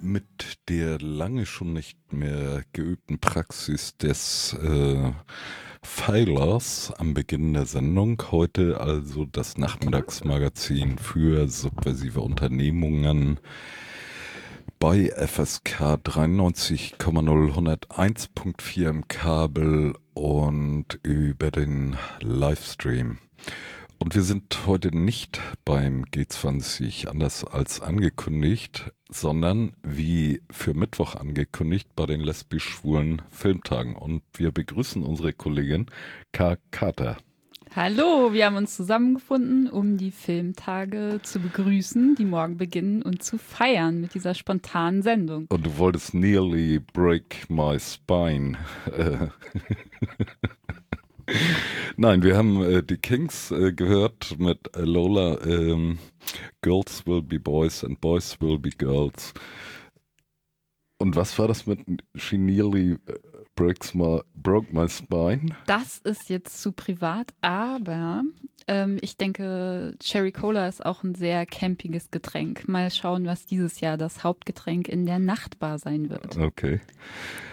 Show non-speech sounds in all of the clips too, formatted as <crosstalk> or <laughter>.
mit der lange schon nicht mehr geübten Praxis des äh, Pfeilers am Beginn der Sendung. Heute also das Nachmittagsmagazin für subversive Unternehmungen bei FSK 93,0 101.4 im Kabel und über den Livestream. Und wir sind heute nicht beim G20 anders als angekündigt, sondern wie für Mittwoch angekündigt bei den lesbisch-schwulen Filmtagen. Und wir begrüßen unsere Kollegin K. Carter. Hallo, wir haben uns zusammengefunden, um die Filmtage zu begrüßen, die morgen beginnen und zu feiern mit dieser spontanen Sendung. Und du wolltest nearly break my spine. <laughs> Nein, wir haben äh, die Kings äh, gehört mit Lola. Ähm, Girls will be boys and boys will be girls. Und was war das mit She nearly äh, breaks my, broke my spine? Das ist jetzt zu privat, aber ähm, ich denke, Cherry Cola ist auch ein sehr campiges Getränk. Mal schauen, was dieses Jahr das Hauptgetränk in der Nachtbar sein wird. Okay,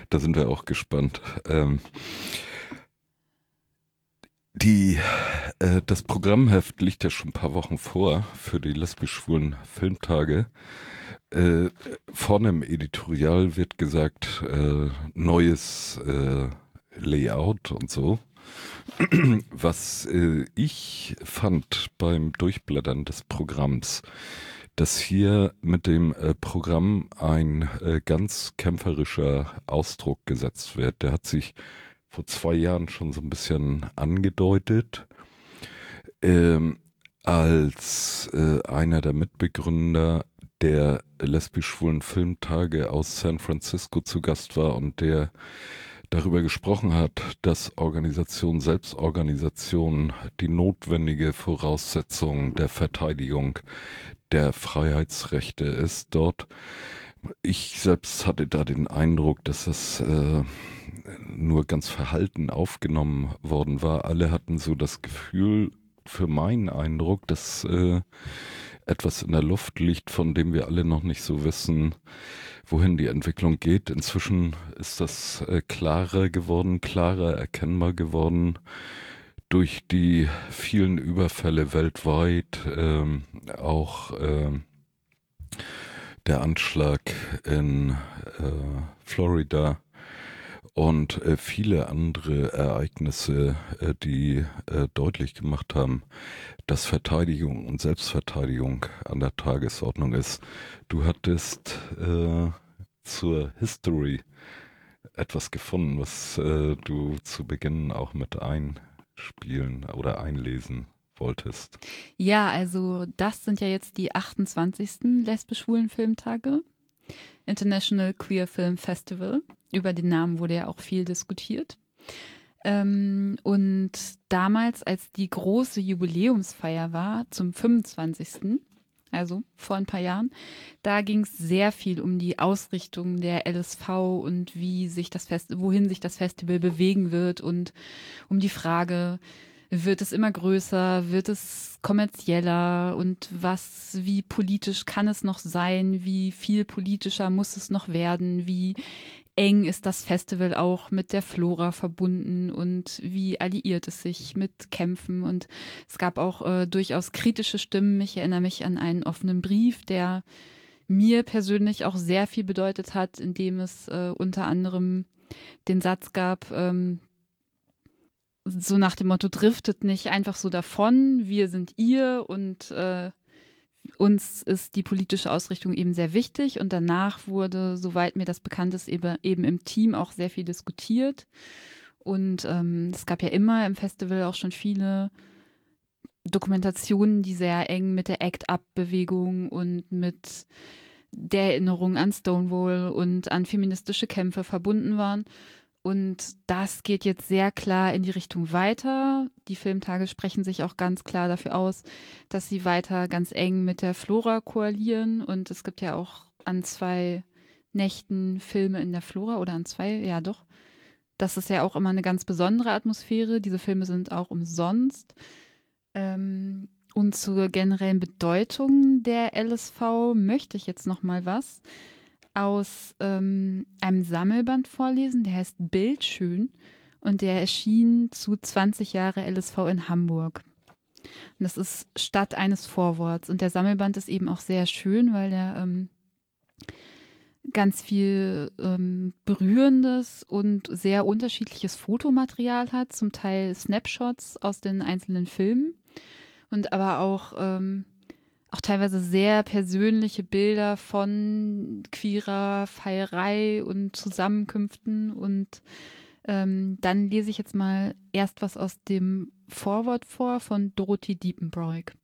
da sind wir auch gespannt. Ähm, die, äh, das Programmheft liegt ja schon ein paar Wochen vor für die lesbisch-schwulen Filmtage. Äh, vorne im Editorial wird gesagt, äh, neues äh, Layout und so. <clears throat> Was äh, ich fand beim Durchblättern des Programms, dass hier mit dem äh, Programm ein äh, ganz kämpferischer Ausdruck gesetzt wird. Der hat sich vor zwei Jahren schon so ein bisschen angedeutet. Ähm, als äh, einer der Mitbegründer der lesbisch-schwulen Filmtage aus San Francisco zu Gast war und der darüber gesprochen hat, dass Organisation, Selbstorganisation die notwendige Voraussetzung der Verteidigung der Freiheitsrechte ist dort. Ich selbst hatte da den Eindruck, dass es äh, nur ganz verhalten aufgenommen worden war. Alle hatten so das Gefühl, für meinen Eindruck, dass äh, etwas in der Luft liegt, von dem wir alle noch nicht so wissen, wohin die Entwicklung geht. Inzwischen ist das äh, klarer geworden, klarer erkennbar geworden durch die vielen Überfälle weltweit, ähm, auch äh, der Anschlag in äh, Florida und äh, viele andere Ereignisse, äh, die äh, deutlich gemacht haben, dass Verteidigung und Selbstverteidigung an der Tagesordnung ist. Du hattest äh, zur History etwas gefunden, was äh, du zu Beginn auch mit einspielen oder einlesen wolltest. Ja, also das sind ja jetzt die 28. lesbisch-schwulen Filmtage. International Queer Film Festival. Über den Namen wurde ja auch viel diskutiert. Ähm, und damals, als die große Jubiläumsfeier war, zum 25., also vor ein paar Jahren, da ging es sehr viel um die Ausrichtung der LSV und wie sich das Fest, wohin sich das Festival bewegen wird und um die Frage, wird es immer größer? Wird es kommerzieller? Und was, wie politisch kann es noch sein? Wie viel politischer muss es noch werden? Wie eng ist das Festival auch mit der Flora verbunden und wie alliiert es sich mit Kämpfen? Und es gab auch äh, durchaus kritische Stimmen. Ich erinnere mich an einen offenen Brief, der mir persönlich auch sehr viel bedeutet hat, indem es äh, unter anderem den Satz gab, ähm, so nach dem Motto, driftet nicht einfach so davon, wir sind ihr und äh, uns ist die politische Ausrichtung eben sehr wichtig und danach wurde, soweit mir das bekannt ist, eben, eben im Team auch sehr viel diskutiert. Und ähm, es gab ja immer im Festival auch schon viele Dokumentationen, die sehr eng mit der Act-Up-Bewegung und mit der Erinnerung an Stonewall und an feministische Kämpfe verbunden waren. Und das geht jetzt sehr klar in die Richtung weiter. Die Filmtage sprechen sich auch ganz klar dafür aus, dass sie weiter ganz eng mit der Flora koalieren. Und es gibt ja auch an zwei Nächten Filme in der Flora oder an zwei, ja doch. Das ist ja auch immer eine ganz besondere Atmosphäre. Diese Filme sind auch umsonst. Ähm, und zur generellen Bedeutung der LSV möchte ich jetzt noch mal was. Aus ähm, einem Sammelband vorlesen, der heißt Bildschön und der erschien zu 20 Jahre LSV in Hamburg. Und das ist statt eines Vorworts. Und der Sammelband ist eben auch sehr schön, weil der ähm, ganz viel ähm, berührendes und sehr unterschiedliches Fotomaterial hat, zum Teil Snapshots aus den einzelnen Filmen und aber auch, ähm, auch teilweise sehr persönliche Bilder von queerer Feierei und Zusammenkünften und ähm, dann lese ich jetzt mal erst was aus dem Vorwort vor von Dorothy Diepenbroik.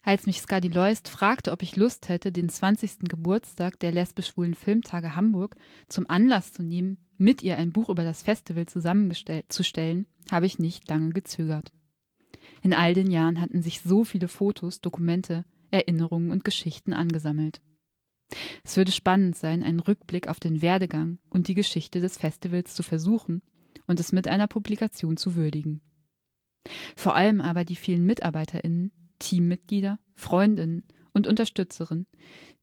Als mich Skadi Leust fragte, ob ich Lust hätte, den 20. Geburtstag der lesbisch-schwulen Filmtage Hamburg zum Anlass zu nehmen, mit ihr ein Buch über das Festival zusammenzustellen, habe ich nicht lange gezögert. In all den Jahren hatten sich so viele Fotos, Dokumente, Erinnerungen und Geschichten angesammelt. Es würde spannend sein, einen Rückblick auf den Werdegang und die Geschichte des Festivals zu versuchen und es mit einer Publikation zu würdigen. Vor allem aber die vielen MitarbeiterInnen, Teammitglieder, Freundinnen und Unterstützerinnen,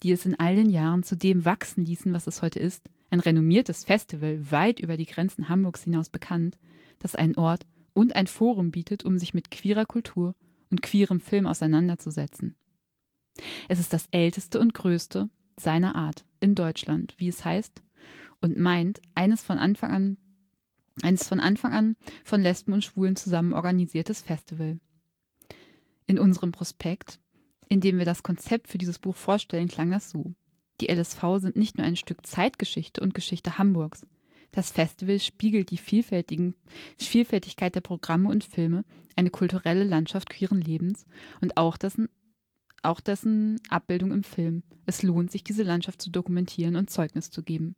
die es in all den Jahren zu dem wachsen ließen, was es heute ist, ein renommiertes Festival weit über die Grenzen Hamburgs hinaus bekannt, das einen Ort und ein Forum bietet, um sich mit queerer Kultur und queerem Film auseinanderzusetzen. Es ist das älteste und größte seiner Art in Deutschland, wie es heißt, und meint, eines von Anfang an, eines von Anfang an von Lesben und Schwulen zusammen organisiertes Festival. In unserem Prospekt, in dem wir das Konzept für dieses Buch vorstellen, klang das so. Die LSV sind nicht nur ein Stück Zeitgeschichte und Geschichte Hamburgs. Das Festival spiegelt die Vielfältigkeit der Programme und Filme, eine kulturelle Landschaft queeren Lebens und auch dessen auch dessen Abbildung im Film. Es lohnt sich, diese Landschaft zu dokumentieren und Zeugnis zu geben.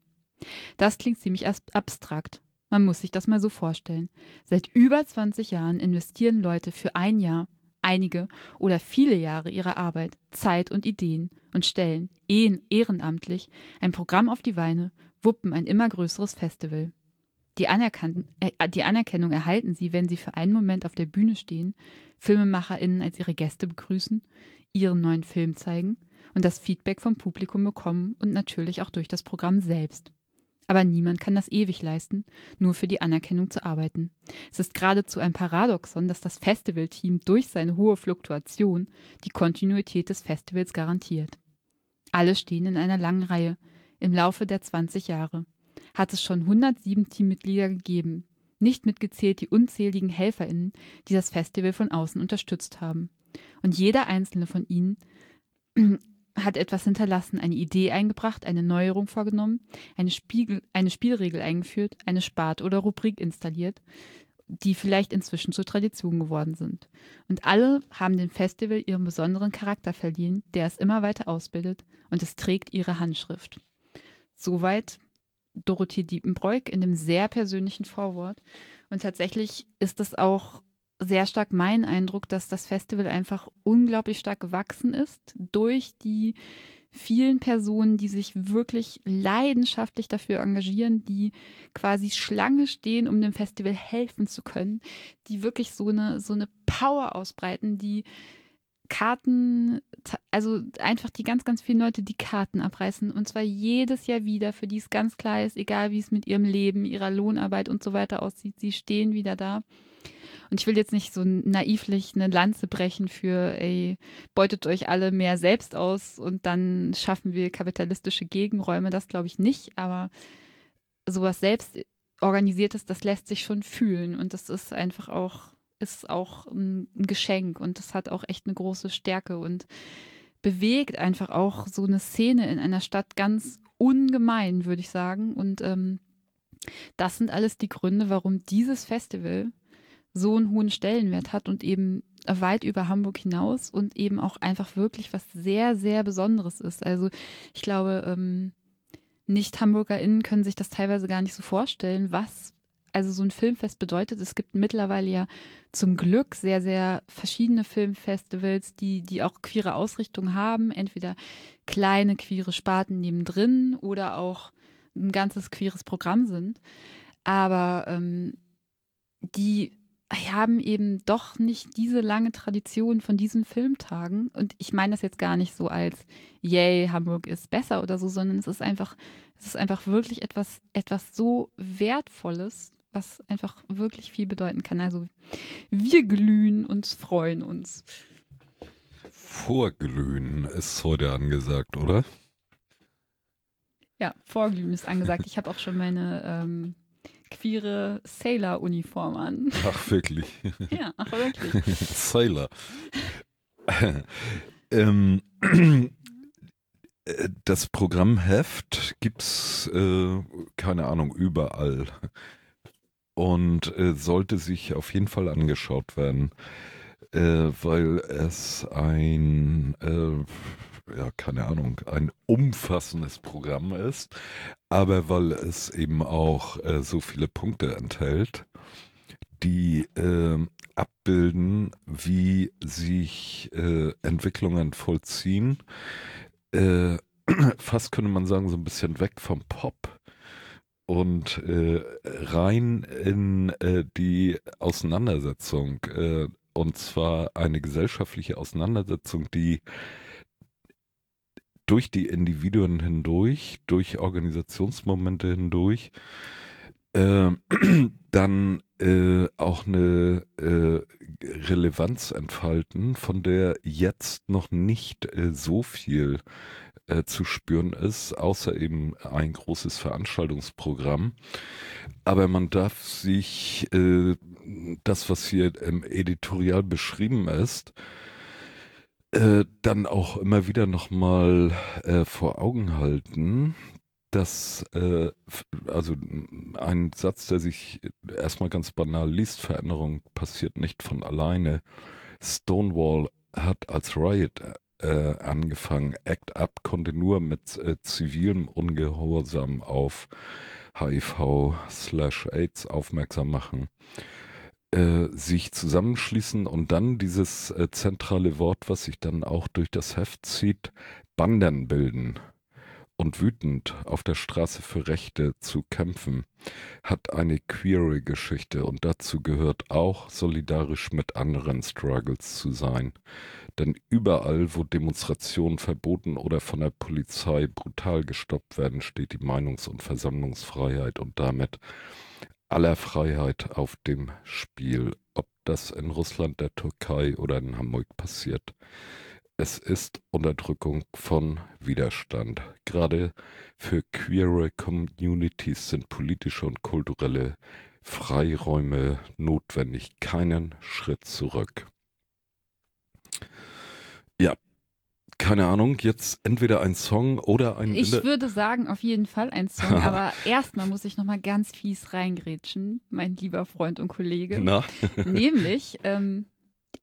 Das klingt ziemlich abstrakt. Man muss sich das mal so vorstellen. Seit über 20 Jahren investieren Leute für ein Jahr, einige oder viele Jahre ihrer Arbeit, Zeit und Ideen und stellen, ehrenamtlich, ein Programm auf die Beine, wuppen ein immer größeres Festival. Die, äh, die Anerkennung erhalten sie, wenn sie für einen Moment auf der Bühne stehen, FilmemacherInnen als ihre Gäste begrüßen, ihren neuen Film zeigen und das Feedback vom Publikum bekommen und natürlich auch durch das Programm selbst. Aber niemand kann das ewig leisten, nur für die Anerkennung zu arbeiten. Es ist geradezu ein Paradoxon, dass das Festivalteam durch seine hohe Fluktuation die Kontinuität des Festivals garantiert. Alle stehen in einer langen Reihe. Im Laufe der 20 Jahre hat es schon 107 Teammitglieder gegeben, nicht mitgezählt die unzähligen HelferInnen, die das Festival von außen unterstützt haben. Und jeder einzelne von ihnen <clears throat> hat etwas hinterlassen, eine Idee eingebracht, eine Neuerung vorgenommen, eine, Spiegel, eine Spielregel eingeführt, eine Spart- oder Rubrik installiert, die vielleicht inzwischen zur Tradition geworden sind. Und alle haben dem Festival ihren besonderen Charakter verliehen, der es immer weiter ausbildet und es trägt ihre Handschrift. Soweit Dorothee Diepenbroik in dem sehr persönlichen Vorwort. Und tatsächlich ist es auch sehr stark mein Eindruck, dass das Festival einfach unglaublich stark gewachsen ist durch die vielen Personen, die sich wirklich leidenschaftlich dafür engagieren, die quasi Schlange stehen, um dem Festival helfen zu können, die wirklich so eine, so eine Power ausbreiten, die Karten, also einfach die ganz, ganz vielen Leute, die Karten abreißen und zwar jedes Jahr wieder, für die es ganz klar ist, egal wie es mit ihrem Leben, ihrer Lohnarbeit und so weiter aussieht, sie stehen wieder da und ich will jetzt nicht so naivlich eine Lanze brechen für, ey, beutet euch alle mehr selbst aus und dann schaffen wir kapitalistische Gegenräume. Das glaube ich nicht, aber sowas selbst organisiertes, das lässt sich schon fühlen und das ist einfach auch, ist auch ein, Geschenk und das hat auch echt eine große Stärke und bewegt einfach auch so eine Szene in einer Stadt ganz ungemein, würde ich sagen. Und ähm, das sind alles die Gründe, warum dieses Festival so einen hohen Stellenwert hat und eben weit über Hamburg hinaus und eben auch einfach wirklich was sehr, sehr Besonderes ist. Also ich glaube, ähm, Nicht-HamburgerInnen können sich das teilweise gar nicht so vorstellen, was also so ein Filmfest bedeutet. Es gibt mittlerweile ja zum Glück sehr, sehr verschiedene Filmfestivals, die, die auch queere Ausrichtungen haben. Entweder kleine queere Sparten nebendrin oder auch ein ganzes queeres Programm sind. Aber ähm, die haben eben doch nicht diese lange Tradition von diesen Filmtagen. Und ich meine das jetzt gar nicht so als, yay, Hamburg ist besser oder so, sondern es ist einfach, es ist einfach wirklich etwas, etwas so Wertvolles, was einfach wirklich viel bedeuten kann. Also wir glühen und freuen uns. Vorglühen ist heute angesagt, oder? Ja, Vorglühen ist angesagt. Ich habe auch schon meine ähm, queere Sailor-Uniform an. Ach, wirklich? ja, ach, wirklich. <laughs> Sailor. <laughs> ähm, das Programmheft gibt es, äh, keine Ahnung, überall. Und äh, sollte sich auf jeden Fall angeschaut werden, äh, weil es ein äh, ja, keine Ahnung, ein umfassendes Programm ist, aber weil es eben auch äh, so viele Punkte enthält, die äh, abbilden, wie sich äh, Entwicklungen vollziehen. Äh, <clears throat> fast könnte man sagen, so ein bisschen weg vom Pop und äh, rein in äh, die Auseinandersetzung. und zwar eine gesellschaftliche Auseinandersetzung, die durch die Individuen hindurch, durch Organisationsmomente hindurch, äh, <clears throat> dann äh, auch eine äh, Relevanz entfalten, von der jetzt noch nicht äh, so viel äh, zu spüren ist, außer eben ein großes Veranstaltungsprogramm. Aber man darf sich äh, das, was hier im Editorial beschrieben ist, dann auch immer wieder nochmal äh, vor Augen halten, dass, äh, also ein Satz, der sich erstmal ganz banal liest, Veränderung passiert nicht von alleine. Stonewall hat als Riot äh, angefangen. Act Up konnte nur mit äh, zivilem Ungehorsam auf HIV/AIDS aufmerksam machen. Äh, sich zusammenschließen und dann dieses äh, zentrale Wort, was sich dann auch durch das Heft zieht, Banden bilden und wütend auf der Straße für Rechte zu kämpfen, hat eine queere Geschichte und dazu gehört auch solidarisch mit anderen Struggles zu sein. Denn überall, wo Demonstrationen verboten oder von der Polizei brutal gestoppt werden, steht die Meinungs- und Versammlungsfreiheit und damit aller Freiheit auf dem Spiel, ob das in Russland, der Türkei oder in Hamburg passiert. Es ist Unterdrückung von Widerstand. Gerade für queere Communities sind politische und kulturelle Freiräume notwendig. Keinen Schritt zurück. Ja, keine Ahnung, jetzt entweder ein Song oder ein. Ich würde sagen, auf jeden Fall ein Song, <laughs> aber erstmal muss ich nochmal ganz fies reingrätschen, mein lieber Freund und Kollege. Na? Nämlich, ähm,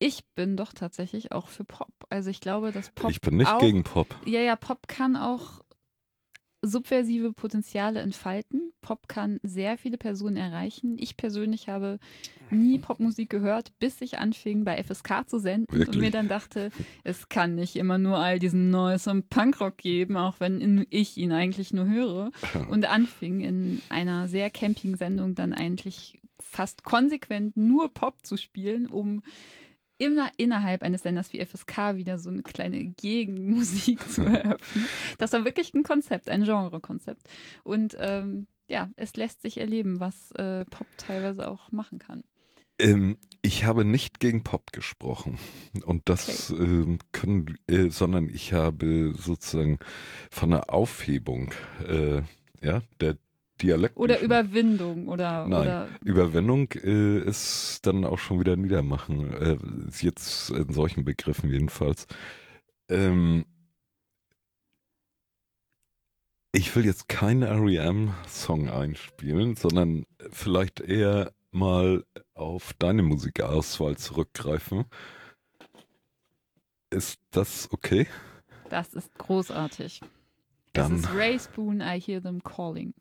ich bin doch tatsächlich auch für Pop. Also ich glaube, dass Pop. Ich bin nicht auch, gegen Pop. Ja, ja, Pop kann auch subversive Potenziale entfalten. Pop kann sehr viele Personen erreichen. Ich persönlich habe nie Popmusik gehört, bis ich anfing, bei FSK zu senden Wirklich? und mir dann dachte, es kann nicht immer nur all diesen Noise und Punkrock geben, auch wenn ich ihn eigentlich nur höre. <laughs> Und anfing in einer sehr campigen Sendung dann eigentlich fast konsequent nur Pop zu spielen, um immer innerhalb eines Senders wie FSK wieder so eine kleine Gegenmusik <laughs> zu eröffnen. Das war wirklich ein Konzept, ein Genrekonzept. Und ähm, ja, es lässt sich erleben, was äh, Pop teilweise auch machen kann. Ähm, ich habe nicht gegen Pop gesprochen und das okay. ähm, können, äh, sondern ich habe sozusagen von der Aufhebung äh, ja, der Dialekt. Oder Überwindung oder. Nein, oder Überwindung äh, ist dann auch schon wieder Niedermachen. Äh, jetzt in solchen Begriffen jedenfalls. Ähm, ich will jetzt keinen R.E.M.-Song einspielen, sondern vielleicht eher mal auf deine Musikauswahl zurückgreifen. Ist das okay? Das ist großartig. Dann. Es ist Ray Spoon, I Hear Them Calling.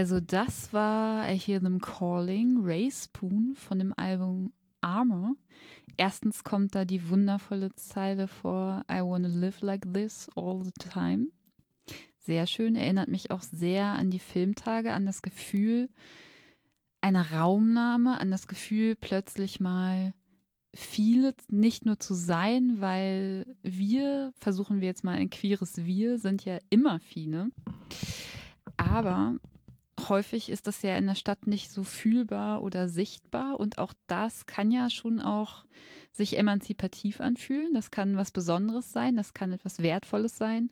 Also das war I Hear Them Calling, Ray Spoon von dem Album Armor. Erstens kommt da die wundervolle Zeile vor I wanna live like this all the time. Sehr schön, erinnert mich auch sehr an die Filmtage, an das Gefühl einer Raumnahme, an das Gefühl plötzlich mal viele nicht nur zu sein, weil wir, versuchen wir jetzt mal ein queeres Wir, sind ja immer viele. Aber häufig ist das ja in der Stadt nicht so fühlbar oder sichtbar und auch das kann ja schon auch sich emanzipativ anfühlen. Das kann was Besonderes sein, das kann etwas Wertvolles sein.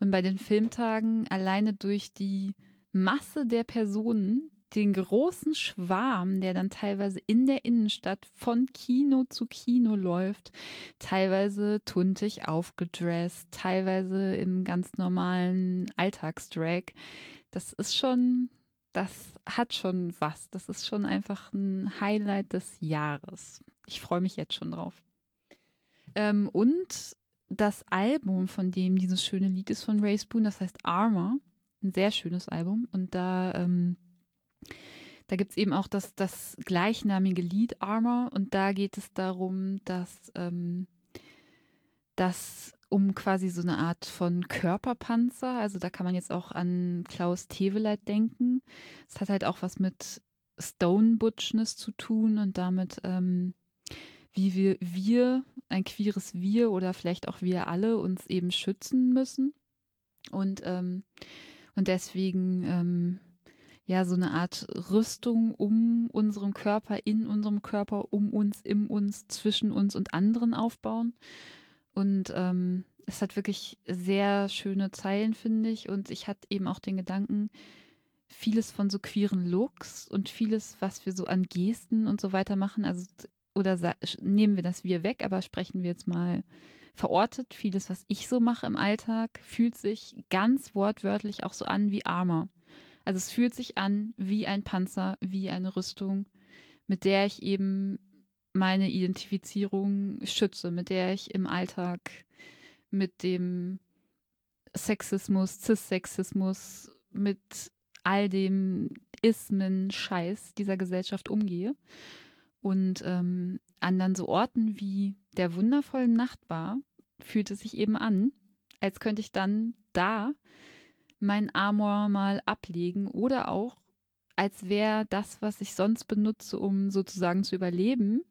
Und bei den Filmtagen alleine durch die Masse der Personen, den großen Schwarm, der dann teilweise in der Innenstadt von Kino zu Kino läuft, teilweise tuntig aufgedresst, teilweise im ganz normalen Alltagsdrag. Das ist schon das hat schon was. Das ist schon einfach ein Highlight des Jahres. Ich freue mich jetzt schon drauf. Ähm, und das Album, von dem dieses schöne Lied ist von Ray Spoon, das heißt Armor. Ein sehr schönes Album. Und da, ähm, da gibt es eben auch das, das gleichnamige Lied Armor. Und da geht es darum, dass, ähm, dass um quasi so eine Art von Körperpanzer. Also da kann man jetzt auch an Klaus Teweleit denken. Es hat halt auch was mit Stone Butchness zu tun und damit, ähm, wie wir, wir, ein queeres Wir oder vielleicht auch wir alle uns eben schützen müssen. Und, ähm, und deswegen ähm, ja so eine Art Rüstung um unseren Körper, in unserem Körper, um uns, in uns, zwischen uns und anderen aufbauen. Und ähm, es hat wirklich sehr schöne Zeilen, finde ich. Und ich hatte eben auch den Gedanken, vieles von so queeren Looks und vieles, was wir so an Gesten und so weiter machen, also oder nehmen wir das wir weg, aber sprechen wir jetzt mal verortet. Vieles, was ich so mache im Alltag, fühlt sich ganz wortwörtlich auch so an wie Armor. Also es fühlt sich an wie ein Panzer, wie eine Rüstung, mit der ich eben meine Identifizierung schütze, mit der ich im Alltag mit dem Sexismus, Cis-Sexismus, mit all dem Ismen-Scheiß dieser Gesellschaft umgehe. Und ähm, an dann so Orten wie der wundervollen Nachtbar fühlt es sich eben an, als könnte ich dann da mein Amor mal ablegen oder auch als wäre das, was ich sonst benutze, um sozusagen zu überleben,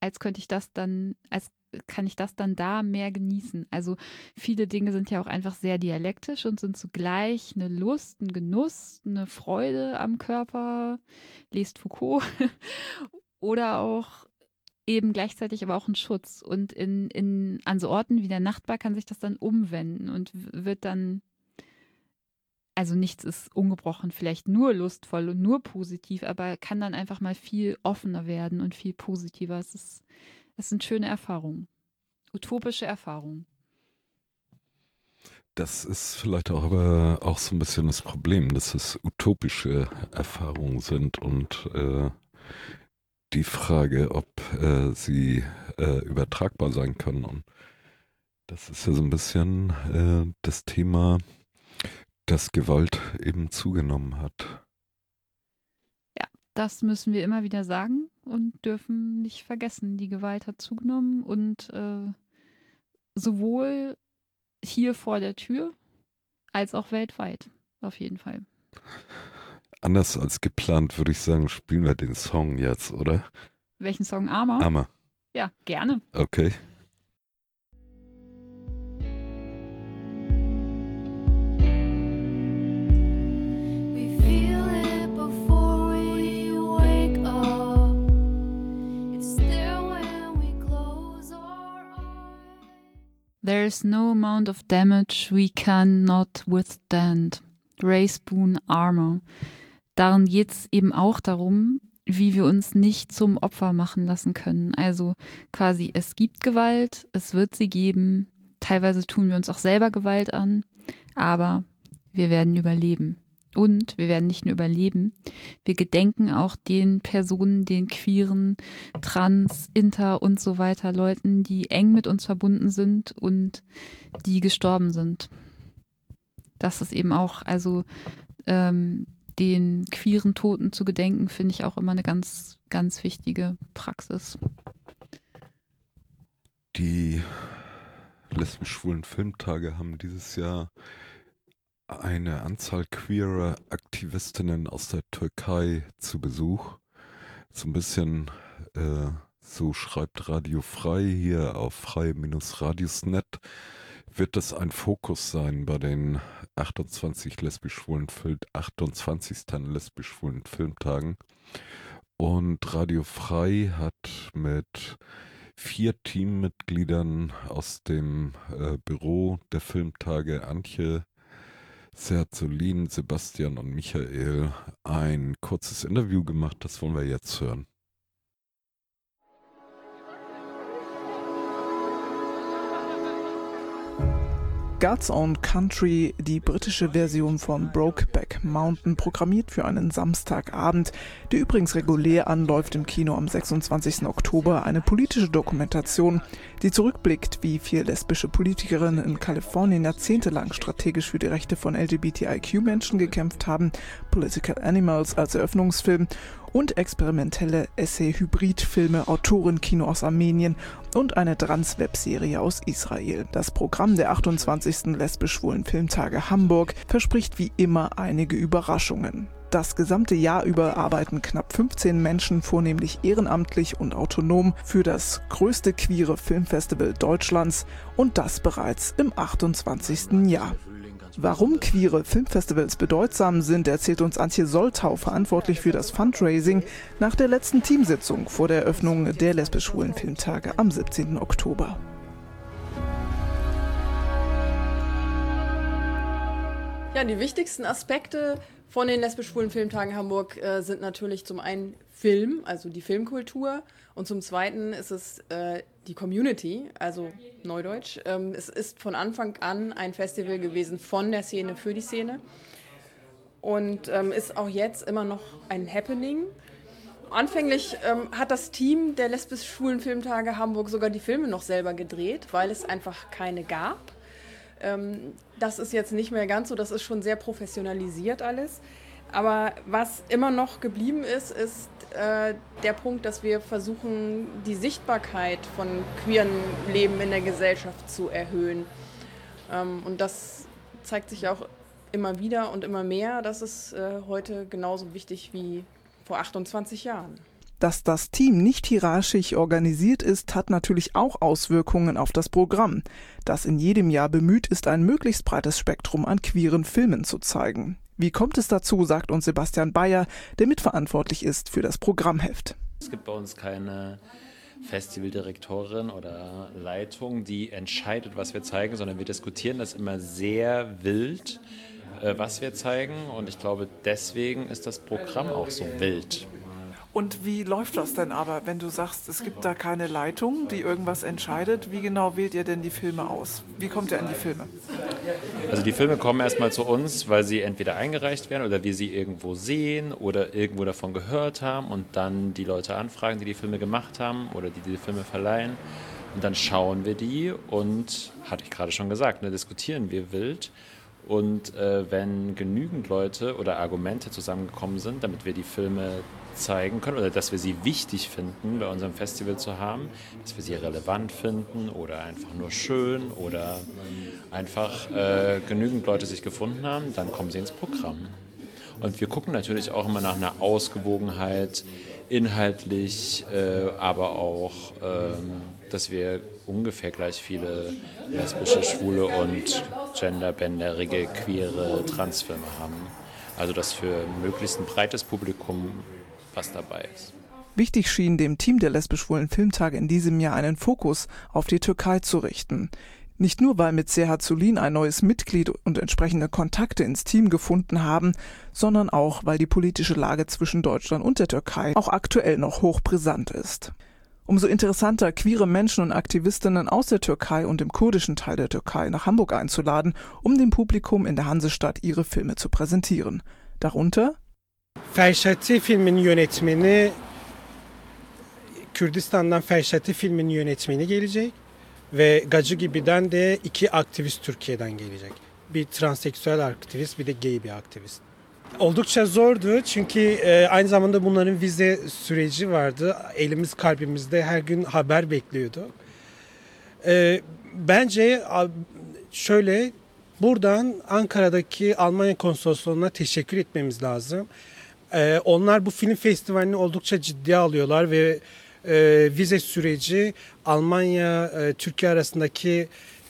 als könnte ich das dann, als kann ich das dann da mehr genießen. Also viele Dinge sind ja auch einfach sehr dialektisch und sind zugleich eine Lust, ein Genuss, eine Freude am Körper, lest Foucault, oder auch eben gleichzeitig aber auch ein Schutz. Und in, in, an so Orten wie der Nachtbar kann sich das dann umwenden und wird dann also nichts ist ungebrochen, vielleicht nur lustvoll und nur positiv, aber kann dann einfach mal viel offener werden und viel positiver. Es, ist, es sind schöne Erfahrungen, utopische Erfahrungen. Das ist vielleicht auch aber auch so ein bisschen das Problem, dass es utopische Erfahrungen sind und äh, die Frage, ob äh, sie äh, übertragbar sein können. Und das ist ja so ein bisschen äh, das Thema, dass Gewalt eben zugenommen hat. Ja, das müssen wir immer wieder sagen und dürfen nicht vergessen. Die Gewalt hat zugenommen und äh, sowohl hier vor der Tür als auch weltweit, auf jeden Fall. Anders als geplant würde ich sagen, spielen wir den Song jetzt, oder? Welchen Song? Armer? Armer. Ja, gerne. Okay. There's no amount of damage we cannot withstand. Ray Spoon Armor. Darin geht es eben auch darum, wie wir uns nicht zum Opfer machen lassen können. Also quasi, es gibt Gewalt, es wird sie geben. Teilweise tun wir uns auch selber Gewalt an, aber wir werden überleben. Und wir werden nicht nur überleben, wir gedenken auch den Personen, den queeren, trans, inter und so weiter Leuten, die eng mit uns verbunden sind und die gestorben sind. Das ist eben auch, also ähm, den queeren Toten zu gedenken, finde ich auch immer eine ganz, ganz wichtige Praxis. Die lesbisch-schwulen Filmtage haben dieses Jahr eine Anzahl queerer Aktivistinnen aus der Türkei zu Besuch. So ein bisschen, äh, so schreibt Radio Frei hier auf frei-radius.net, wird das ein Fokus sein bei den 28 lesbisch-schwulen Film, 28. lesbisch-schwulen Filmtagen. Und Radio Frei hat mit vier Teammitgliedern aus dem äh, Büro der Filmtage Antje, Serzolin, Sebastian und Michael ein kurzes Interview gemacht. Das wollen wir jetzt hören. God's Own Country, die britische Version von Brokeback Mountain, programmiert für einen Samstagabend, der übrigens regulär anläuft im Kino am 26. Oktober, eine politische Dokumentation, die zurückblickt, wie vier lesbische Politikerinnen in Kalifornien jahrzehntelang strategisch für die Rechte von LGBTIQ-Menschen gekämpft haben, Political Animals als Eröffnungsfilm und experimentelle Essay-Hybrid-Filme, Autorenkino aus Armenien und eine Trans-Webserie aus Israel. Das Programm der 28. lesbisch-schwulen Filmtage Hamburg verspricht wie immer einige Überraschungen. Das gesamte Jahr über arbeiten knapp 15 Menschen, vornehmlich ehrenamtlich und autonom, für das größte queere Filmfestival Deutschlands und das bereits im 28. Jahr. Warum queere Filmfestivals bedeutsam sind, erzählt uns Antje Soltau, verantwortlich für das Fundraising, nach der letzten Teamsitzung vor der Eröffnung der lesbisch-schwulen Filmtage am 17. Oktober. Ja, die wichtigsten Aspekte von den lesbisch-schwulen Filmtagen Hamburg äh, sind natürlich zum einen Film, also die Filmkultur, und zum Zweiten ist es äh, die Community, also Neudeutsch. Ähm, es ist von Anfang an ein Festival gewesen von der Szene für die Szene und ähm, ist auch jetzt immer noch ein Happening. Anfänglich ähm, hat das Team der lesbisch-schwulen Filmtage Hamburg sogar die Filme noch selber gedreht, weil es einfach keine gab. Ähm, das ist jetzt nicht mehr ganz so, das ist schon sehr professionalisiert alles. Aber was immer noch geblieben ist, ist äh, der Punkt, dass wir versuchen, die Sichtbarkeit von queeren Leben in der Gesellschaft zu erhöhen. Ähm, und das zeigt sich auch immer wieder und immer mehr. Das ist äh, heute genauso wichtig wie vor 28 Jahren. Dass das Team nicht hierarchisch organisiert ist, hat natürlich auch Auswirkungen auf das Programm, das in jedem Jahr bemüht ist, ein möglichst breites Spektrum an queeren Filmen zu zeigen. Wie kommt es dazu, sagt uns Sebastian Bayer, der mitverantwortlich ist für das Programmheft. Es gibt bei uns keine Festivaldirektorin oder Leitung, die entscheidet, was wir zeigen, sondern wir diskutieren das immer sehr wild, äh, was wir zeigen. Und ich glaube, deswegen ist das Programm auch so wild. Und wie läuft das denn aber, wenn du sagst, es gibt da keine Leitung, die irgendwas entscheidet? Wie genau wählt ihr denn die Filme aus? Wie kommt ihr an die Filme? Also die Filme kommen erstmal zu uns, weil sie entweder eingereicht werden oder wir sie irgendwo sehen oder irgendwo davon gehört haben und dann die Leute anfragen, die die Filme gemacht haben oder die die Filme verleihen. Und dann schauen wir die und, hatte ich gerade schon gesagt, ne, diskutieren wir wild. Und äh, wenn genügend Leute oder Argumente zusammengekommen sind, damit wir die Filme zeigen können oder dass wir sie wichtig finden, bei unserem Festival zu haben, dass wir sie relevant finden oder einfach nur schön oder einfach äh, genügend Leute sich gefunden haben, dann kommen sie ins Programm. Und wir gucken natürlich auch immer nach einer Ausgewogenheit, inhaltlich, äh, aber auch, ähm, dass wir ungefähr gleich viele lesbische, schwule und genderbänderige, queere Transfilme haben. Also dass für möglichst ein breites Publikum was dabei ist. Wichtig schien dem Team der lesbisch-schwulen Filmtage in diesem Jahr einen Fokus auf die Türkei zu richten. Nicht nur, weil mit Serhat Zulin ein neues Mitglied und entsprechende Kontakte ins Team gefunden haben, sondern auch, weil die politische Lage zwischen Deutschland und der Türkei auch aktuell noch hochbrisant ist. Umso interessanter, queere Menschen und Aktivistinnen aus der Türkei und dem kurdischen Teil der Türkei nach Hamburg einzuladen, um dem Publikum in der Hansestadt ihre Filme zu präsentieren. Darunter Ferşati filmin yönetmeni Kürdistan'dan Ferşati filmin yönetmeni gelecek ve Gacı Gibi'den de iki aktivist Türkiye'den gelecek. Bir transseksüel aktivist bir de gay bir aktivist. Oldukça zordu çünkü e, aynı zamanda bunların vize süreci vardı. Elimiz kalbimizde her gün haber bekliyordu. E, bence şöyle buradan Ankara'daki Almanya konsolosluğuna teşekkür etmemiz lazım. E, onlar bu film festivalini oldukça ciddiye alıyorlar ve e, vize süreci Almanya e, Türkiye arasındaki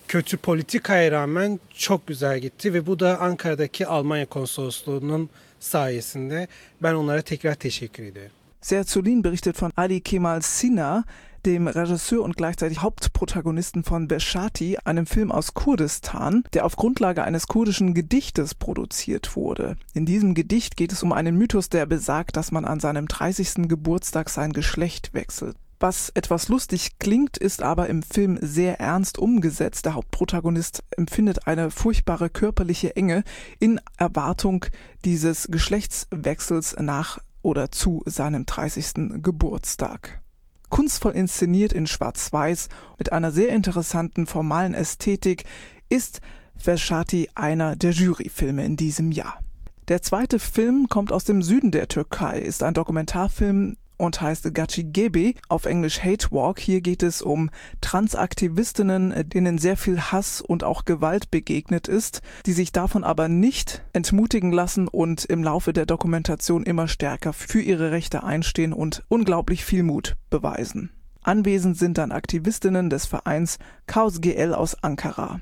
kötü politikaya rağmen çok güzel gitti ve bu da Ankara'daki Almanya konsolosluğunun sayesinde ben onlara tekrar teşekkür ediyorum. Serzulin berichtet von Ali Kemal Sina, dem Regisseur und gleichzeitig Hauptprotagonisten von Beshati, einem Film aus Kurdistan, der auf Grundlage eines kurdischen Gedichtes produziert wurde. In diesem Gedicht geht es um einen Mythos, der besagt, dass man an seinem 30. Geburtstag sein Geschlecht wechselt. Was etwas lustig klingt, ist aber im Film sehr ernst umgesetzt. Der Hauptprotagonist empfindet eine furchtbare körperliche Enge in Erwartung dieses Geschlechtswechsels nach oder zu seinem 30. Geburtstag. Kunstvoll inszeniert in Schwarz-Weiß mit einer sehr interessanten formalen Ästhetik ist Vershati einer der Juryfilme in diesem Jahr. Der zweite Film kommt aus dem Süden der Türkei, ist ein Dokumentarfilm und heißt Gachi Gebe, auf Englisch Hate Walk. Hier geht es um Transaktivistinnen, denen sehr viel Hass und auch Gewalt begegnet ist, die sich davon aber nicht entmutigen lassen und im Laufe der Dokumentation immer stärker für ihre Rechte einstehen und unglaublich viel Mut beweisen. Anwesend sind dann Aktivistinnen des Vereins Chaos GL aus Ankara.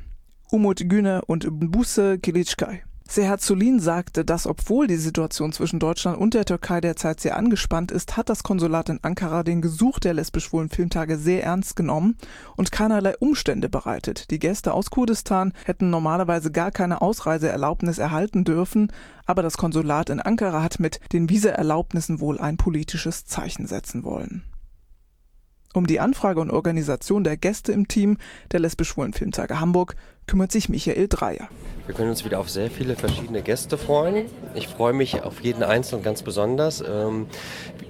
Umut Güne und Buse Kilitschkai. Seherzulin sagte, dass obwohl die Situation zwischen Deutschland und der Türkei derzeit sehr angespannt ist, hat das Konsulat in Ankara den Gesuch der lesbisch-schwulen Filmtage sehr ernst genommen und keinerlei Umstände bereitet. Die Gäste aus Kurdistan hätten normalerweise gar keine Ausreiseerlaubnis erhalten dürfen, aber das Konsulat in Ankara hat mit den Visaerlaubnissen wohl ein politisches Zeichen setzen wollen. Um die Anfrage und Organisation der Gäste im Team der lesbisch-schwulen Filmtage Hamburg kümmert sich Michael Dreier. Wir können uns wieder auf sehr viele verschiedene Gäste freuen. Ich freue mich auf jeden Einzelnen ganz besonders. Ähm,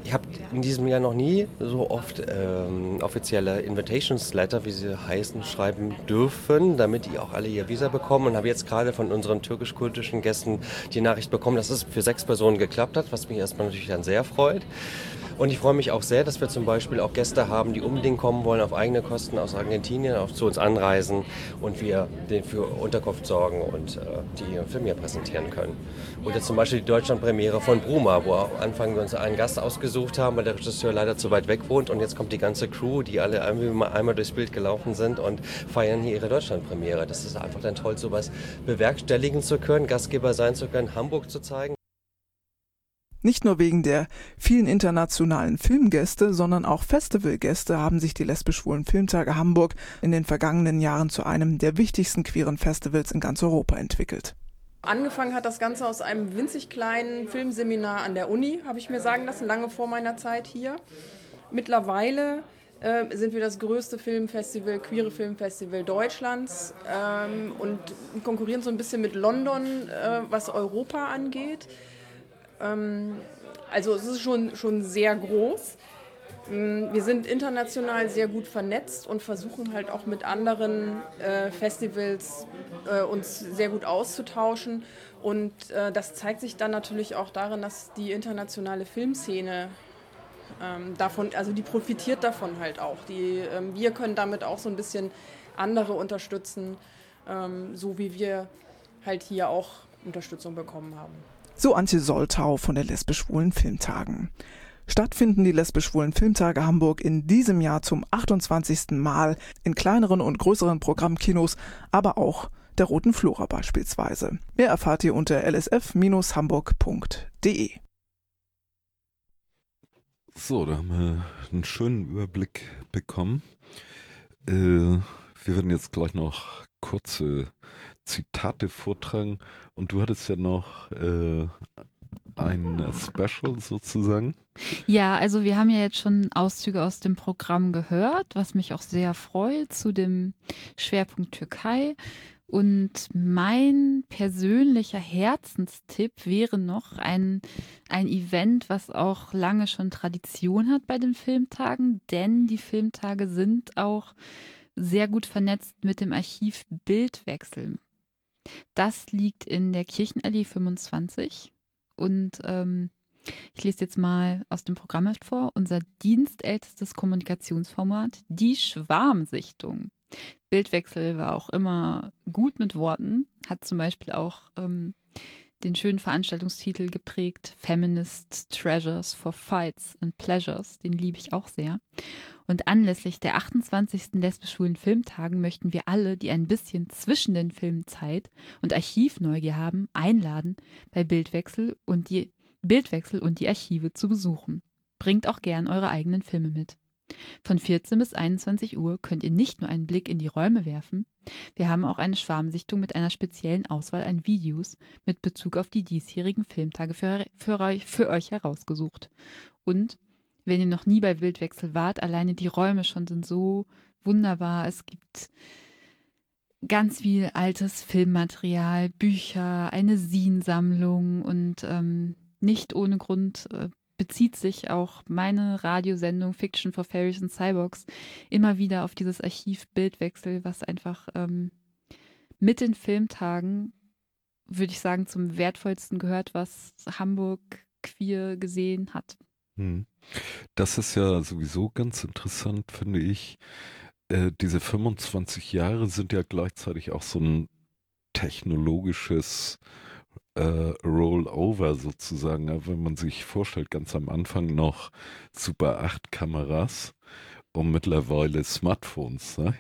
ich habe in diesem Jahr noch nie so oft ähm, offizielle Invitations Letter, wie sie heißen, schreiben dürfen, damit die auch alle ihr Visa bekommen. Und habe jetzt gerade von unseren türkisch-kultischen Gästen die Nachricht bekommen, dass es für sechs Personen geklappt hat, was mich erstmal natürlich dann sehr freut. Und ich freue mich auch sehr, dass wir zum Beispiel auch Gäste haben, die unbedingt kommen wollen, auf eigene Kosten aus Argentinien auch zu uns anreisen und wir den für Unterkunft sorgen und äh, die Film hier präsentieren können. Oder zum Beispiel die Deutschlandpremiere von Bruma, wo am Anfang wir uns einen Gast ausgesucht haben, weil der Regisseur leider zu weit weg wohnt und jetzt kommt die ganze Crew, die alle einmal durchs Bild gelaufen sind und feiern hier ihre Deutschlandpremiere. Das ist einfach dann toll, sowas bewerkstelligen zu können, Gastgeber sein zu können, Hamburg zu zeigen. Nicht nur wegen der vielen internationalen Filmgäste, sondern auch Festivalgäste haben sich die lesbisch-schwulen Filmtage Hamburg in den vergangenen Jahren zu einem der wichtigsten queeren Festivals in ganz Europa entwickelt. Angefangen hat das Ganze aus einem winzig kleinen Filmseminar an der Uni, habe ich mir sagen lassen, lange vor meiner Zeit hier. Mittlerweile äh, sind wir das größte Filmfestival, queere Filmfestival Deutschlands ähm, und konkurrieren so ein bisschen mit London, äh, was Europa angeht. Ähm, also es ist schon, schon sehr groß. Ähm, wir sind international sehr gut vernetzt und versuchen halt auch mit anderen äh, Festivals äh, uns sehr gut auszutauschen. Und äh, das zeigt sich dann natürlich auch darin, dass die internationale Filmszene ähm, davon, also die profitiert davon halt auch. Die, ähm, wir können damit auch so ein bisschen andere unterstützen, ähm, so wie wir halt hier auch Unterstützung bekommen haben. So Antje Soltau von der lesbisch-schwulen Filmtagen. Stattfinden die lesbisch-schwulen Filmtage Hamburg in diesem Jahr zum 28. Mal in kleineren und größeren Programmkinos, aber auch der Roten Flora beispielsweise. Mehr erfahrt ihr unter lsf-hamburg.de. So, da haben wir einen schönen Überblick bekommen. Äh, wir werden jetzt gleich noch kurze Zitate vortragen und du hattest ja noch äh, ein Special sozusagen. Ja, also wir haben ja jetzt schon Auszüge aus dem Programm gehört, was mich auch sehr freut zu dem Schwerpunkt Türkei. Und mein persönlicher Herzenstipp wäre noch ein, ein Event, was auch lange schon Tradition hat bei den Filmtagen, denn die Filmtage sind auch sehr gut vernetzt mit dem Archiv Bildwechsel. Das liegt in der Kirchenallee 25 Und ähm, ich lese jetzt mal aus dem Programmheft vor. Unser dienstältestes Kommunikationsformat, die Schwarmsichtung. Bildwechsel war auch immer gut mit Worten, hat zum Beispiel auch ähm, den schönen Veranstaltungstitel geprägt, Feminist Treasures for Fights and Pleasures. Den liebe ich auch sehr. Und anlässlich der 28. lesbisch-schwulen Filmtagen möchten wir alle, die ein bisschen zwischen den Filmzeit und Archivneugier haben, einladen, bei Bildwechsel und die Bildwechsel und die Archive zu besuchen. Bringt auch gern eure eigenen Filme mit. Von 14 bis 21 Uhr könnt ihr nicht nur einen Blick in die Räume werfen, wir haben auch eine Schwarmsichtung mit einer speziellen Auswahl an Videos mit Bezug auf die diesjährigen Filmtage für, für, für euch herausgesucht. Und wenn ihr noch nie bei Wildwechsel wart, alleine die Räume schon sind so wunderbar. Es gibt ganz viel altes Filmmaterial, Bücher, eine Sin-Sammlung und ähm, nicht ohne Grund äh, bezieht sich auch meine Radiosendung Fiction for Fairies and Cyborgs immer wieder auf dieses Archiv Bildwechsel, was einfach ähm, mit den Filmtagen, würde ich sagen, zum wertvollsten gehört, was Hamburg queer gesehen hat. Hm. Das ist ja sowieso ganz interessant, finde ich. Äh, diese 25 Jahre sind ja gleichzeitig auch so ein technologisches äh, Rollover sozusagen. Aber wenn man sich vorstellt, ganz am Anfang noch Super 8 Kameras und mittlerweile Smartphones, ne?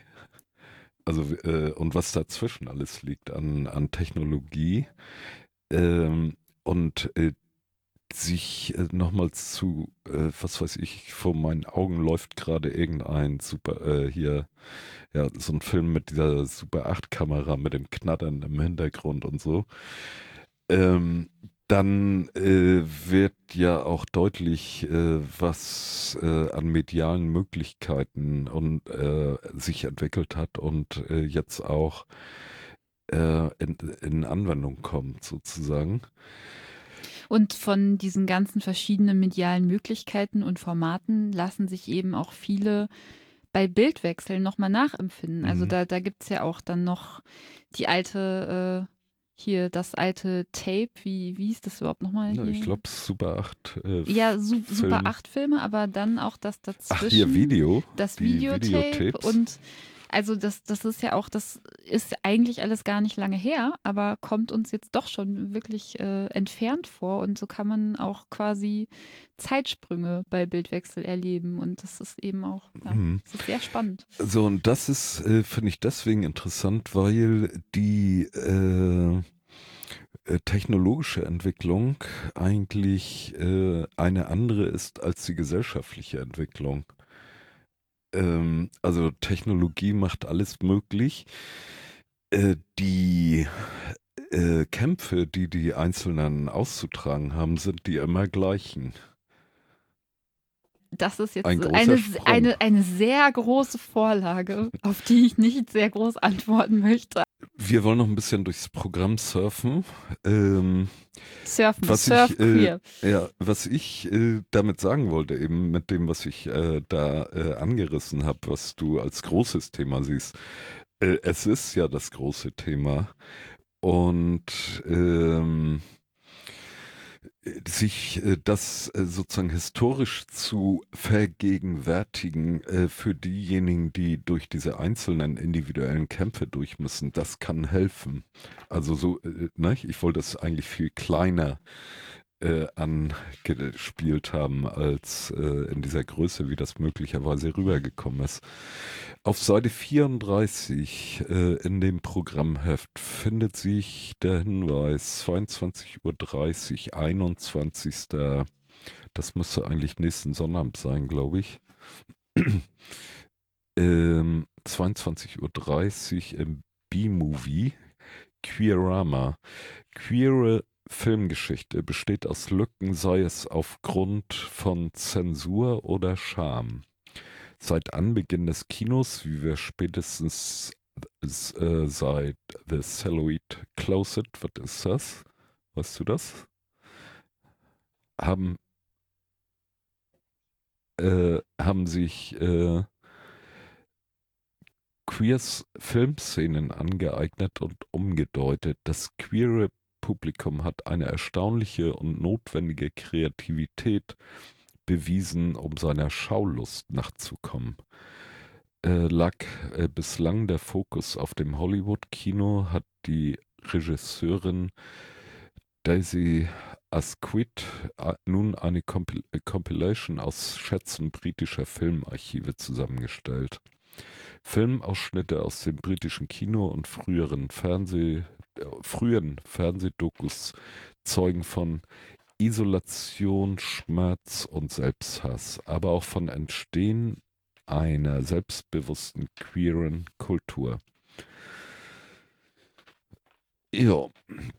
Also, äh, und was dazwischen alles liegt an, an Technologie. Ähm, und äh, sich äh, nochmals zu, äh, was weiß ich, vor meinen Augen läuft gerade irgendein super, äh, hier, ja, so ein Film mit dieser Super 8 Kamera mit dem Knattern im Hintergrund und so ähm, dann äh, wird ja auch deutlich, äh, was äh, an medialen Möglichkeiten und äh, sich entwickelt hat und äh, jetzt auch äh, in, in, Anwendung kommt, sozusagen. Und von diesen ganzen verschiedenen medialen Möglichkeiten und Formaten lassen sich eben auch viele bei Bildwechseln nochmal nachempfinden. Also mhm. da, da gibt es ja auch dann noch die alte hier das alte Tape, wie, wie hieß das überhaupt nochmal? Ja, ich glaube Super 8. Äh, ja, Su Filme. Super 8 Filme, aber dann auch das dazwischen. Ach, hier Video. Das Videotape und also das, das ist ja auch, das ist eigentlich alles gar nicht lange her, aber kommt uns jetzt doch schon wirklich äh, entfernt vor. Und so kann man auch quasi Zeitsprünge bei Bildwechsel erleben. Und das ist eben auch, ja, mhm. ist sehr spannend. So, und das ist, äh, finde ich, deswegen interessant, weil die äh, äh technologische Entwicklung eigentlich äh, eine andere ist als die gesellschaftliche Entwicklung ähm, also Technologie macht alles möglich. Äh, die äh, Kämpfe, die die Einzelnen auszutragen haben, sind die immer gleichen. Das ist jetzt ein eine, eine, eine sehr große Vorlage, auf die ich nicht sehr groß antworten möchte. Wir wollen noch ein bisschen durchs Programm surfen. Ähm, surfen, was surf ich, äh, Ja, was ich äh, damit sagen wollte, eben mit dem, was ich äh, da äh, angerissen habe, was du als großes Thema siehst. Äh, es ist ja das große Thema. Und ähm, sich äh, das äh, sozusagen historisch zu vergegenwärtigen äh, für diejenigen, die durch diese einzelnen individuellen Kämpfe durch müssen, das kann helfen. Also so, ne, ich wollte das eigentlich viel kleiner äh, angespielt haben, als äh, in dieser Größe, wie das möglicherweise rübergekommen ist. Auf Seite 34 äh, in dem Programmheft findet sich der Hinweis 22.30 Uhr, 21. Das müsste eigentlich nächsten Sonnabend sein, glaube ich. <clears throat> ähm, 22.30 Uhr im B-Movie Queerama. Queere Filmgeschichte besteht aus Lücken, sei es aufgrund von Zensur oder Scham. Seit Anbeginn des Kinos, wie wir spätestens äh, seit The Celluloid Closet, was ist das? Weißt du das? Haben, äh, haben sich äh, Queers Filmszenen angeeignet und umgedeutet. Das queere Publikum hat eine erstaunliche und notwendige Kreativität bewiesen, um seiner Schaulust nachzukommen. Äh, lag äh, bislang der Fokus auf dem Hollywood-Kino, hat die Regisseurin Daisy Asquith äh, nun eine Compil Compilation aus Schätzen britischer Filmarchive zusammengestellt. Filmausschnitte aus dem britischen Kino und früheren Fernseh, äh, frühen Fernsehdokus zeugen von Isolation, Schmerz und Selbsthass, aber auch von Entstehen einer selbstbewussten queeren Kultur. Ja,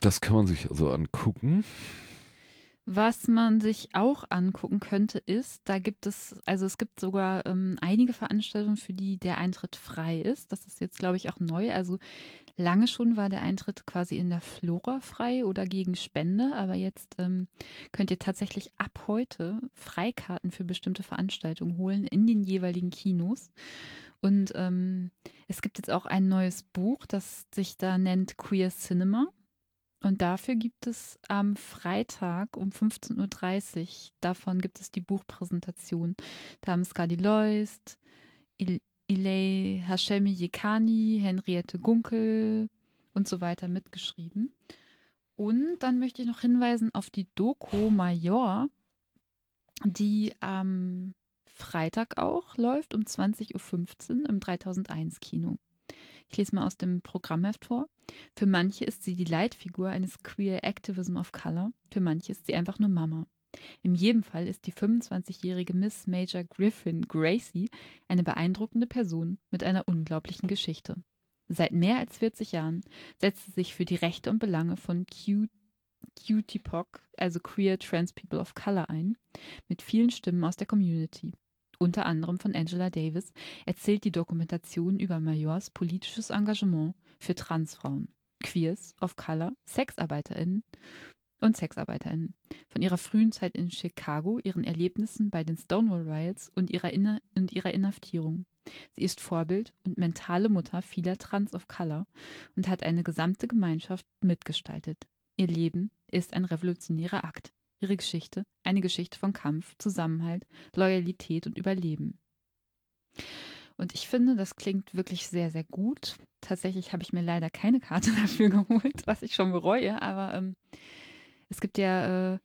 das kann man sich also angucken. Was man sich auch angucken könnte, ist, da gibt es, also es gibt sogar ähm, einige Veranstaltungen, für die der Eintritt frei ist. Das ist jetzt, glaube ich, auch neu. Also lange schon war der Eintritt quasi in der Flora frei oder gegen Spende, aber jetzt ähm, könnt ihr tatsächlich ab heute Freikarten für bestimmte Veranstaltungen holen in den jeweiligen Kinos. Und ähm, es gibt jetzt auch ein neues Buch, das sich da nennt Queer Cinema. Und dafür gibt es am Freitag um 15.30 Uhr, davon gibt es die Buchpräsentation. Da haben Skadi Leust, Il Ilay Hashemi Yekani, Henriette Gunkel und so weiter mitgeschrieben. Und dann möchte ich noch hinweisen auf die Doku Major, die am Freitag auch läuft um 20.15 Uhr im 3001 Kino. Ich lese mal aus dem Programmheft vor. Für manche ist sie die Leitfigur eines Queer Activism of Color, für manche ist sie einfach nur Mama. In jedem Fall ist die 25-jährige Miss Major Griffin Gracie eine beeindruckende Person mit einer unglaublichen Geschichte. Seit mehr als 40 Jahren setzt sie sich für die Rechte und Belange von Q QTPOC, also Queer Trans People of Color, ein, mit vielen Stimmen aus der Community unter anderem von Angela Davis, erzählt die Dokumentation über Majors politisches Engagement für Transfrauen, Queers of Color, SexarbeiterInnen und SexarbeiterInnen. Von ihrer frühen Zeit in Chicago, ihren Erlebnissen bei den Stonewall Riots und ihrer, Inna und ihrer Inhaftierung. Sie ist Vorbild und mentale Mutter vieler Trans of Color und hat eine gesamte Gemeinschaft mitgestaltet. Ihr Leben ist ein revolutionärer Akt ihre Geschichte eine Geschichte von Kampf, Zusammenhalt, Loyalität und Überleben. Und ich finde, das klingt wirklich sehr, sehr gut. Tatsächlich habe ich mir leider keine Karte <laughs> dafür geholt, was ich schon bereue, aber ähm, es gibt ja äh,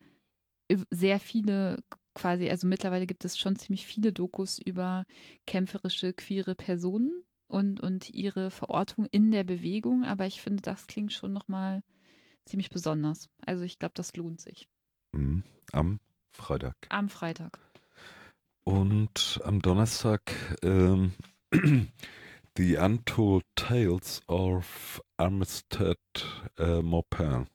sehr viele quasi, also mittlerweile gibt es schon ziemlich viele Dokus über kämpferische, queere Personen und, und ihre Verortung in der Bewegung, aber ich finde, das klingt schon nochmal ziemlich besonders. Also ich glaube, das lohnt sich. Mhm. Am Freitag. Am Freitag. Und am Donnerstag ähm, <clears throat> The Untold Tales of Armistead äh, Maupin.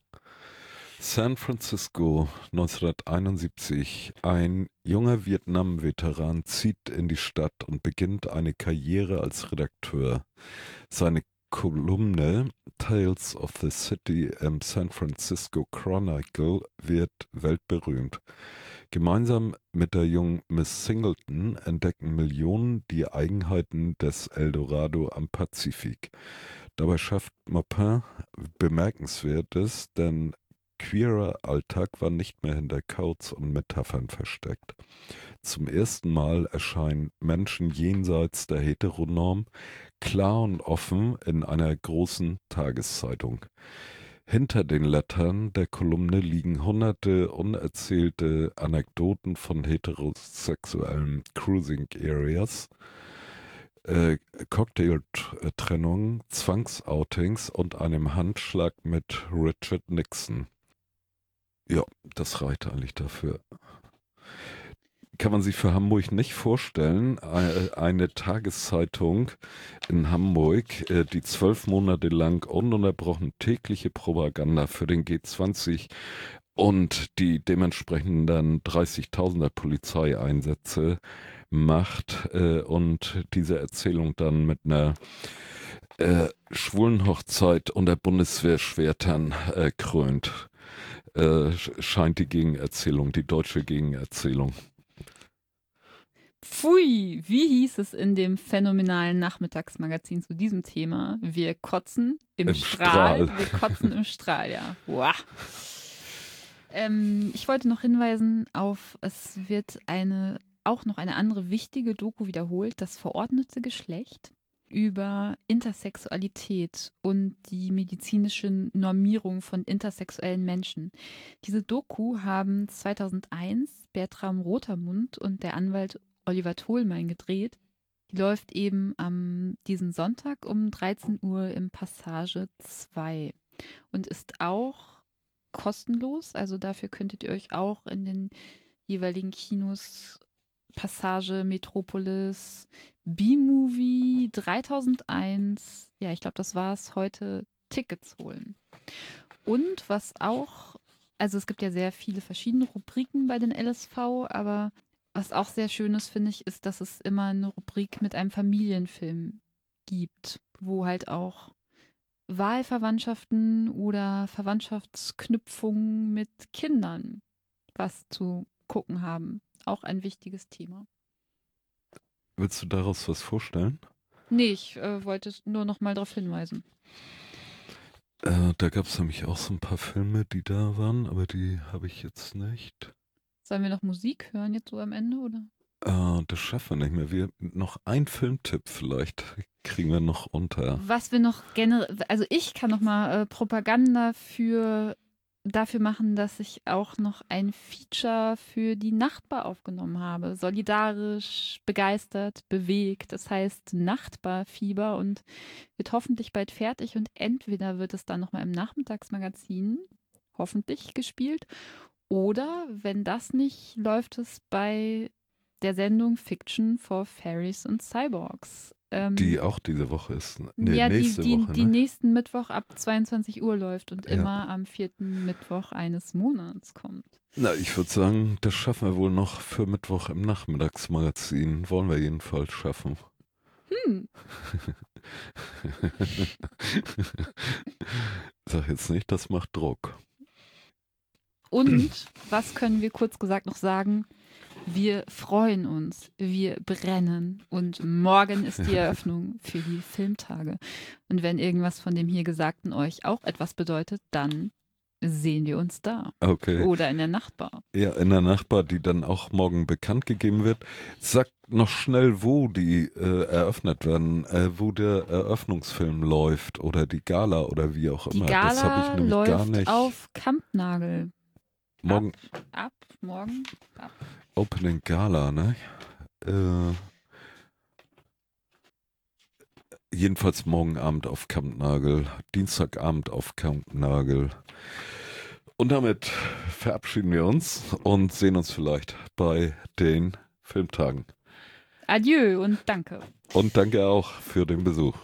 San Francisco 1971. Ein junger Vietnam-Veteran zieht in die Stadt und beginnt eine Karriere als Redakteur. Seine Kolumne Tales of the City im San Francisco Chronicle wird weltberühmt. Gemeinsam mit der jungen Miss Singleton entdecken Millionen die Eigenheiten des Eldorado am Pazifik. Dabei schafft Maupin Bemerkenswertes, denn queerer Alltag war nicht mehr hinter Codes und Metaphern versteckt. Zum ersten Mal erscheinen Menschen jenseits der Heteronorm klar und offen in einer großen Tageszeitung. Hinter den Lettern der Kolumne liegen hunderte unerzählte Anekdoten von heterosexuellen Cruising Areas, äh, Cocktailtrennungen, Zwangsoutings und einem Handschlag mit Richard Nixon. Ja, das reicht eigentlich dafür kann man sich für Hamburg nicht vorstellen. Eine Tageszeitung in Hamburg, äh, die zwölf Monate lang ununterbrochen tägliche Propaganda für den G20 und die dementsprechenden dann 30.000er Polizeieinsätze macht äh, und diese Erzählung dann mit einer äh, Schwulenhochzeit unter Bundeswehrschwertern äh, krönt, äh, scheint die Gegenerzählung, die deutsche Gegenerzählung. Pfui, wie hieß es in dem phänomenalen Nachmittagsmagazin zu diesem Thema? Wir kotzen im, Im Strahl. Strahl. Wir kotzen im Strahl, ja. <laughs> Wow. Ähm, ich wollte noch hinweisen auf, es wird eine, auch noch eine andere wichtige Doku wiederholt, das verordnete Geschlecht über Intersexualität und die medizinische Normierung von intersexuellen Menschen. Diese Doku haben 2001 Bertram Rotermund und der Anwalt Oliver Tholmein gedreht. Die läuft eben am diesen Sonntag um 13 Uhr im Passage 2 und ist auch kostenlos. Also dafür könntet ihr euch auch in den jeweiligen Kinos Passage, Metropolis, B-Movie, 3001, ja, ich glaube, das war es heute, Tickets holen. Und was auch, also es gibt ja sehr viele verschiedene Rubriken bei den LSV, aber was auch sehr schön ist, finde ich, ist, dass es immer eine Rubrik mit einem Familienfilm gibt, wo halt auch Wahlverwandtschaften oder Verwandtschaftsknüpfungen mit Kindern was zu gucken haben. Auch ein wichtiges Thema. Willst du daraus was vorstellen? Nee, ich äh, wollte nur noch mal darauf hinweisen. Äh, da gab es nämlich auch so ein paar Filme, die da waren, aber die habe ich jetzt nicht. Sollen wir noch Musik hören jetzt so am Ende, oder? Äh, das schaffen wir nicht mehr. Wir, noch ein Filmtipp vielleicht kriegen wir noch unter. Was wir noch generell, also ich kann noch mal äh, Propaganda für dafür machen, dass ich auch noch ein Feature für die Nachtbar aufgenommen habe. Solidarisch, begeistert, bewegt. Das heißt Nachtbarfieber und wird hoffentlich bald fertig und entweder wird es dann nochmal im Nachmittagsmagazin hoffentlich gespielt oder wenn das nicht, läuft es bei der Sendung Fiction for Fairies and Cyborgs. Ähm, Die auch diese Woche ist. Nee, ja, die, nächste die, Woche. die ne? nächsten Mittwoch ab 22 Uhr läuft und Ja. immer am vierten Mittwoch eines Monats kommt. Na, ich würde sagen, das schaffen wir wohl noch für Mittwoch im Nachmittagsmagazin. Wollen wir jedenfalls schaffen. Hm, <laughs> Sag jetzt nicht, das macht Druck. Und <clears throat> was können wir kurz gesagt noch sagen? Wir freuen uns, wir brennen und morgen ist die <laughs> Eröffnung für die Filmtage. Und wenn irgendwas von dem hier Gesagten euch auch etwas bedeutet, dann sehen wir uns da Okay. oder in der Nachtbar. Ja, in der Nachbar, die dann auch morgen bekannt gegeben wird. Sag noch schnell, wo die äh, eröffnet werden, äh, wo der Eröffnungsfilm läuft oder die Gala oder wie auch Die immer. das habe ich Gala nämlich gar läuft nicht. auf Kampnagel. Morgen Ab, morgen, ab. Opening Gala, ne? Äh, jedenfalls morgen Abend auf Kampnagel, Dienstagabend auf Kampnagel. Und damit verabschieden wir uns und sehen uns vielleicht bei den Filmtagen. Adieu und danke. Und danke auch für den Besuch.